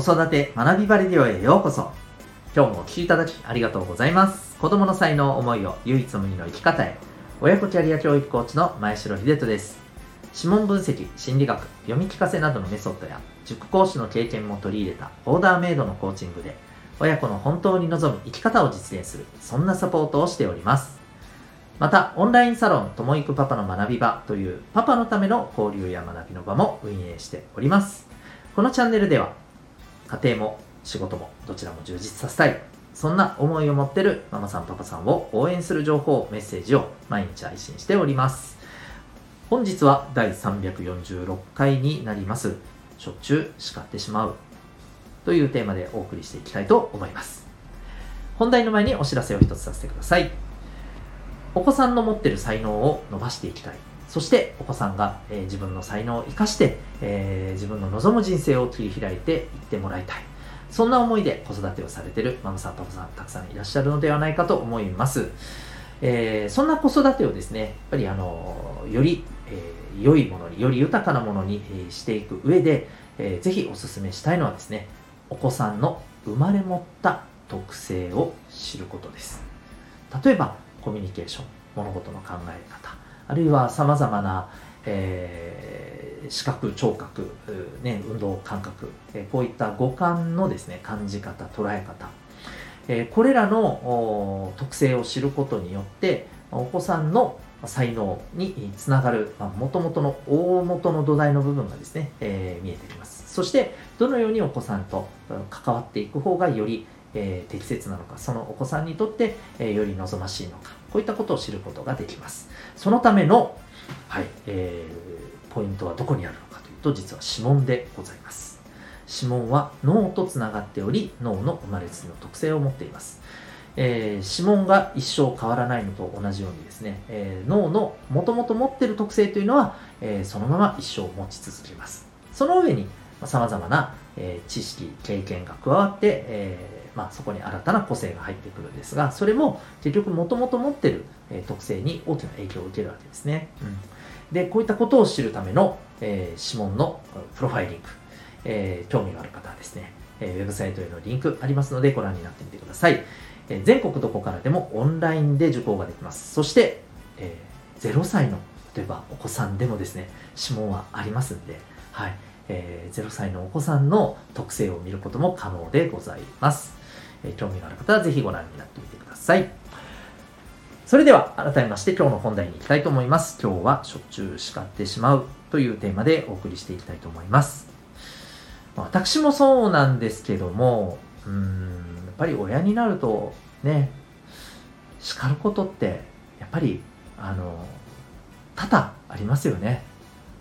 子育て学びバレディオへようこそ。今日もお聴きいただきありがとうございます。子供の才能思いを唯一無二の生き方へ。親子キャリア教育コーチの前城秀人です。指紋分析心理学読み聞かせなどのメソッドや塾講師の経験も取り入れたオーダーメイドのコーチングで親子の本当に望む生き方を実現するそんなサポートをしております。また、オンラインサロン、ともいくパパの学び場というパパのための交流や学びの場も運営しております。このチャンネルでは、家庭も仕事もどちらも充実させたい、そんな思いを持ってるママさんパパさんを応援する情報、メッセージを毎日配信しております。本日は第346回になります。しょっちゅう叱ってしまうというテーマでお送りしていきたいと思います。本題の前にお知らせを一つさせてください。お子さんの持ってる才能を伸ばしていきたい。そしてお子さんが、えー、自分の才能を生かして、えー、自分の望む人生を切り開いていってもらいたい。そんな思いで子育てをされてるママさん、パパさん、たくさんいらっしゃるのではないかと思います。えー、そんな子育てをですね、やっぱりあの、より、えー、良いものに、より豊かなものに、えー、していく上で、えー、ぜひお勧めしたいのはですね、お子さんの生まれ持った特性を知ることです。例えば、コミュニケーション、物事の考え方、あるいは様々な、えー、視覚、聴覚、ね、運動感覚、え、こういった五感のですね、感じ方、捉え方、え、これらの特性を知ることによって、お子さんの才能につながる、もともとの大元の土台の部分がですね、えー、見えてきます。そして、どのようにお子さんと関わっていく方がよりえー、適切なのか、そのお子さんにとって、えー、より望ましいのか、こういったことを知ることができます。そのための、はい、えー、ポイントはどこにあるのかというと、実は指紋でございます。指紋は脳とつながっており、脳の生まれつきの特性を持っています。えー、指紋が一生変わらないのと同じようにですね、えー、脳のもともと持っている特性というのは、えー、そのまま一生持ち続けます。その上に、さまざ、まな、え知識、経験が加わって、えまあ、そこに新たな個性が入ってくるんですが、それも結局もともと持ってる、え特性に大きな影響を受けるわけですね。うん、で、こういったことを知るための、えー、指紋のプロファイリング、えー、興味がある方はですね、えー、ウェブサイトへのリンクありますのでご覧になってみてください。え全国どこからでもオンラインで受講ができます。そして、え0歳の例えばお子さんでもですね、指紋はありますんで、はい。え、0歳のお子さんの特性を見ることも可能でございます。え興味がある方はぜひご覧になってみてください。それでは改めまして今日の本題に行きたいと思います。今日はしょっちゅう叱ってしまうというテーマでお送りしていきたいと思います。私もそうなんですけども、うん、やっぱり親になるとね、叱ることってやっぱりあの多々ありますよね。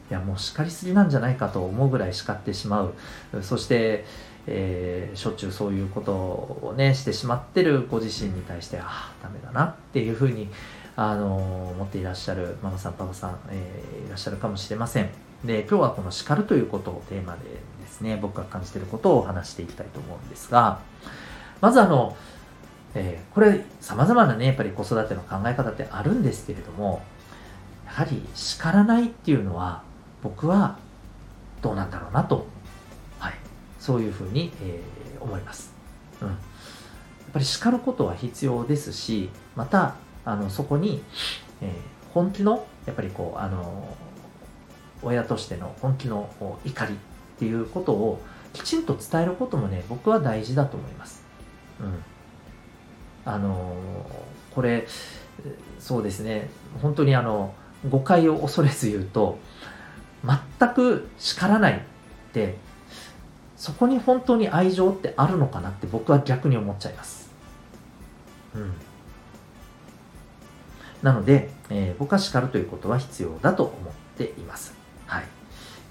いやもう叱りすぎなんじゃないかと思うぐらい叱ってしまう。そしてえー、しょっちゅうそういうことをねしてしまってるご自身に対してああダメだなっていうふうにあの思っていらっしゃるママさんパパさん、えー、いらっしゃるかもしれません。で今日はこの叱るということをテーマでですね僕が感じてることをお話していきたいと思うんですがまずあの、えー、これ様々なねやっぱり子育ての考え方ってあるんですけれどもやはり叱らないっていうのは僕はどうなんだろうなとそういうふうに、えー、思います。うん。やっぱり叱ることは必要ですし、また、あの、そこに、えー、本気の、やっぱりこう、あの、親としての本気の怒りっていうことをきちんと伝えることもね、僕は大事だと思います。うん。あの、これ、そうですね、本当にあの、誤解を恐れず言うと、全く叱らないってそこに本当に愛情ってあるのかなって僕は逆に思っちゃいます。うん。なので、えー、僕は叱るということは必要だと思っています。はい。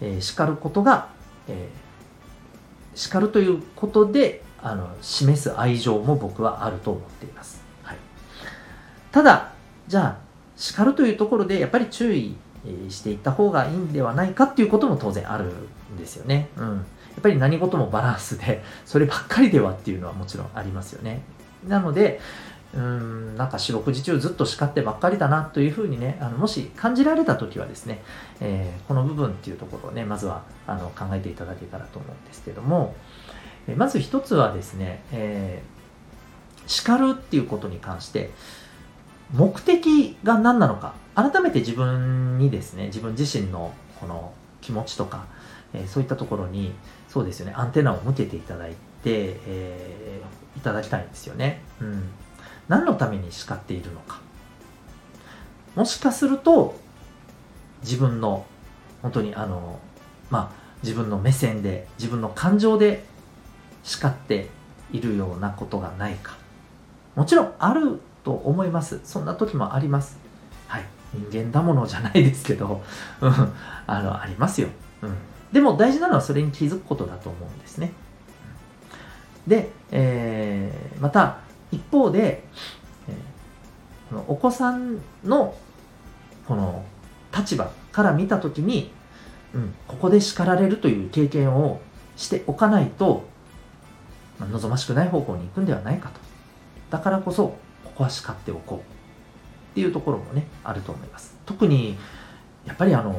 えー、叱ることが、えー、叱るということで、あの、示す愛情も僕はあると思っています。はい。ただ、じゃあ、叱るというところで、やっぱり注意していった方がいいんではないかっていうことも当然あるんですよね。うん。っぱり何事もバランスで、そればっかりではっていうのはもちろんありますよね。なので、うん、なんか四六時中ずっと叱ってばっかりだなというふうにね、あのもし感じられた時はですね、えー、この部分っていうところをね、まずはあの考えていただけたらと思うんですけども、えまず一つはですね、えー、叱るっていうことに関して目的が何なのか改めて自分にですね自分自身のこの気持ちとか、え、そういったところにそうですよねアンテナを向けていただいて、えー、いただきたいんですよね、うん、何のために叱っているのか。もしかすると自分の本当にあのまあ自分の目線で自分の感情で叱っているようなことがないか。もちろんあると思います。そんな時もあります。はい。人間だものじゃないですけど、うん、あのありますよ、うん、でも大事なのはそれに気づくことだと思うんですね。で、えー、また一方で、えー、このお子さんのこの立場から見た時に、うん、ここで叱られるという経験をしておかないと、まあ、望ましくない方向に行くんではないかと。だからこそここは叱っておこうっていうところもねあると思います。特にやっぱりあの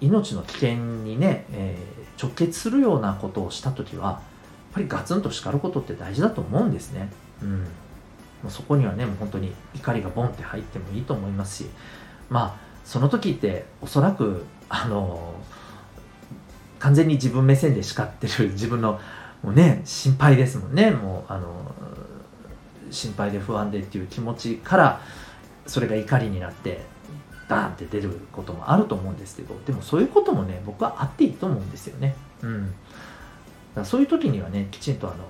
命の危険にね、えー、直結するようなことをした時はやっぱりガツンと叱ることって大事だと思うんですね。うん。もうそこにはねもう本当に怒りがボンって入ってもいいと思いますし。まあその時っておそらくあの完全に自分目線で叱ってる自分のもうね心配ですもんね。もうあの心配で不安でっていう気持ちからそれが怒りになってバーンって出ることもあると思うんですけどでもそういうこともね僕はあっていいと思うんですよね。うん、だそういう時にはねきちんとあの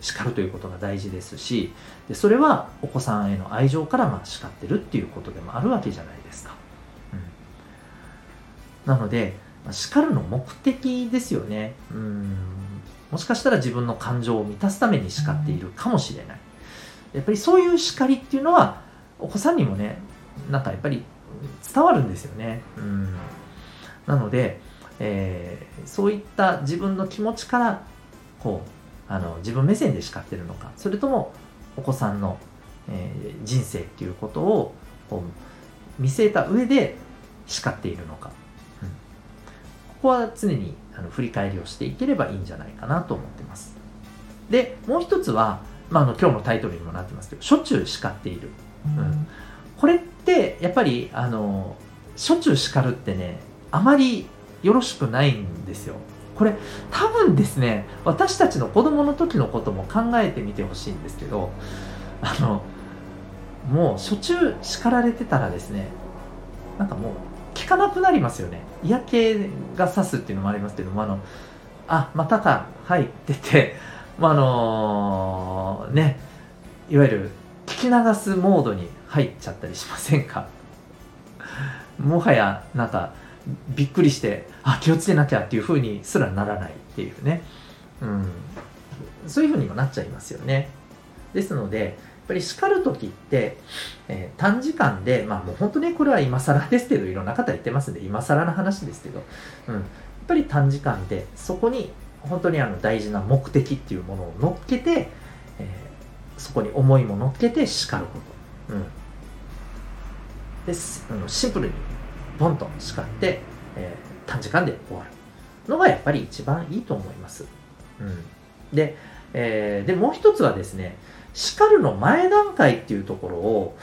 叱るということが大事ですしでそれはお子さんへの愛情からまあ叱ってるっていうことでもあるわけじゃないですか。うん、なので、まあ、叱るの目的ですよね。うんもしかしたら自分の感情を満たすために叱っているかもしれない。やっぱりそういう叱りっていうのはお子さんにもねなんかやっぱり伝わるんですよね。うん。なので、えー、そういった自分の気持ちからこうあの自分目線で叱ってるのかそれともお子さんの、えー、人生っていうことをこう見据えた上で叱っているのか、うん、ここは常にあの振り返りをしていければいいんじゃないかなと思ってます。でもう一つはまあ、あの今日のタイトルにもなってますけどしょっちゅう叱っている、うん、これってやっぱりあのしょっちゅう叱るってねあまりよろしくないんですよ。これ多分ですね私たちの子供の時のことも考えてみてほしいんですけどあのもうしょっちゅう叱られてたらですねなんかもう聞かなくなりますよね。嫌気がさすっていうのもありますけどもあのあまたかはいっててまあ、あのー、ね、いわゆる聞き流すモードに入っちゃったりしませんか？もはやなんかびっくりしてあ気をつけなきゃっていうふうにすらならないっていうね、うん、そういうふうにもなっちゃいますよね。ですのでやっぱり叱る時って、えー、短時間でまあもう本当にこれは今更ですけどいろんな方言ってますんで今更の話ですけど、うん、やっぱり短時間でそこに本当にあの大事な目的っていうものを乗っけて、えー、そこに思いも乗っけて叱ること。うん、ですシンプルにボンと叱って、えー、短時間で終わるのがやっぱり一番いいと思います。うん、で,、えー、でもう一つはですね叱るの前段階っていうところを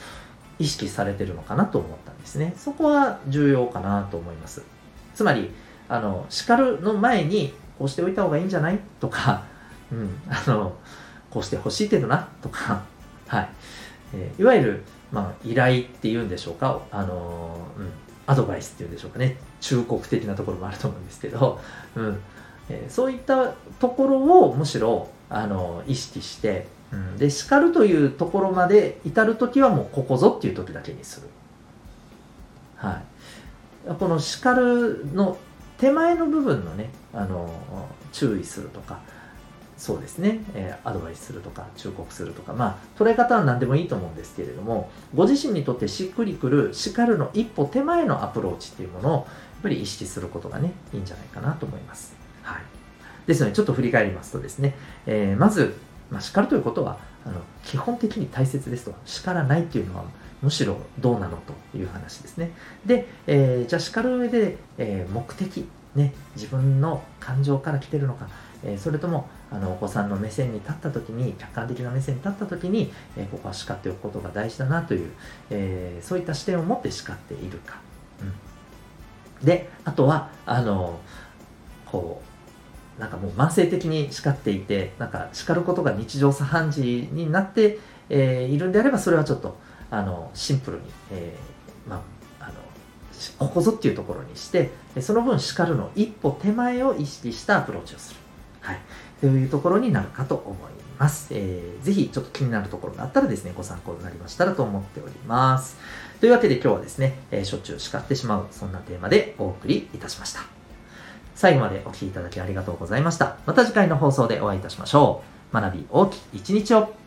意識されてるのかなと思ったんですね。そこは重要かなと思います。つまり、あの、叱るの前にこうしておいた方がいいんじゃないとか、うん、あの、こうしてほしいけどな、とか、はい。えー、いわゆる、まあ、依頼っていうんでしょうか、あのうん、アドバイスっていうんでしょうかね、忠告的なところもあると思うんですけど、うんえー、そういったところをむしろ、あの意識して、うん、で、叱るというところまで至るときはもうここぞっていう時だけにする。はい。この叱るの手前の部分のね、あの注意するとか、そうですね、えー、アドバイスするとか、忠告するとか、まあ、捉え方は何でもいいと思うんですけれども、ご自身にとってしっくりくる、叱るの一歩手前のアプローチっていうものを、やっぱり意識することがね、いいんじゃないかなと思います。はい。ですので、ちょっと振り返りますとですね、えー、まず、まあ、叱るということは、あの基本的に大切ですと、叱らないっていうのは、むしろどうなのという話ですね。で、えー、じゃあ叱る上で、えー、目的、ね、自分の感情から来てるのか、えー、それともあのお子さんの目線に立った時に客観的な目線に立った時に、え、ここは叱っておくことが大事だなという、えー、そういった視点を持って叱っているか、うん、であとはあのこうなんかもう慢性的に叱っていてなんか叱ることが日常茶飯事になって、えー、いるんであればそれはちょっとあのシンプルに、えー、まあここぞっていうところにしてその分叱るの一歩手前を意識したアプローチをする、はい、というところになるかと思います、えー、ぜひちょっと気になるところがあったらですねご参考になりましたらと思っております。というわけで今日はですね、えー、しょっちゅう叱ってしまうそんなテーマでお送りいたしました。最後までお聴きいただきありがとうございました。また次回の放送でお会いいたしましょう。学び大きい一日を。